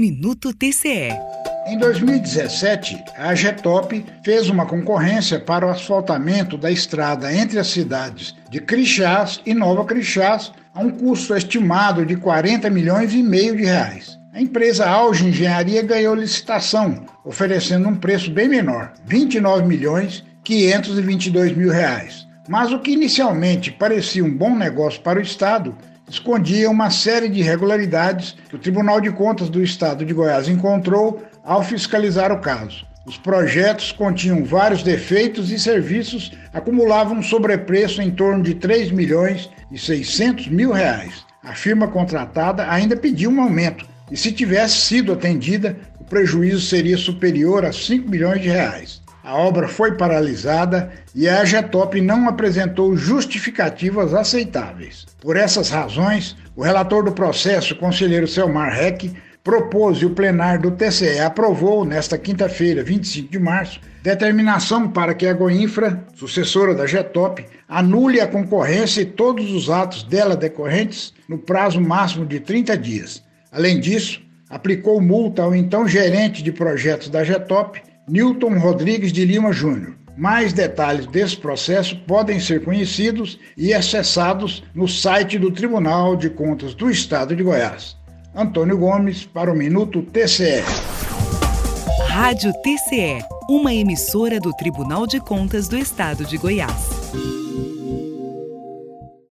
Minuto TCE. Em 2017, a Getop fez uma concorrência para o asfaltamento da estrada entre as cidades de Crixás e Nova Crixás a um custo estimado de 40 milhões e meio de reais. A empresa Auge Engenharia ganhou licitação, oferecendo um preço bem menor, 29 milhões 522 mil reais. Mas o que inicialmente parecia um bom negócio para o Estado escondia uma série de irregularidades que o Tribunal de Contas do Estado de Goiás encontrou ao fiscalizar o caso. Os projetos continham vários defeitos e serviços acumulavam um sobrepreço em torno de 3 milhões e 600 mil reais. A firma contratada ainda pediu um aumento e se tivesse sido atendida, o prejuízo seria superior a 5 milhões de reais. A obra foi paralisada e a AGETOP não apresentou justificativas aceitáveis. Por essas razões, o relator do processo, conselheiro Selmar Reck, propôs e o plenário do TCE aprovou, nesta quinta-feira, 25 de março, determinação para que a Goinfra, sucessora da GETOP, anule a concorrência e todos os atos dela decorrentes no prazo máximo de 30 dias. Além disso, aplicou multa ao então gerente de projetos da GETOP, Newton Rodrigues de Lima Júnior. Mais detalhes desse processo podem ser conhecidos e acessados no site do Tribunal de Contas do Estado de Goiás. Antônio Gomes para o Minuto TCE. Rádio TCE, uma emissora do Tribunal de Contas do Estado de Goiás.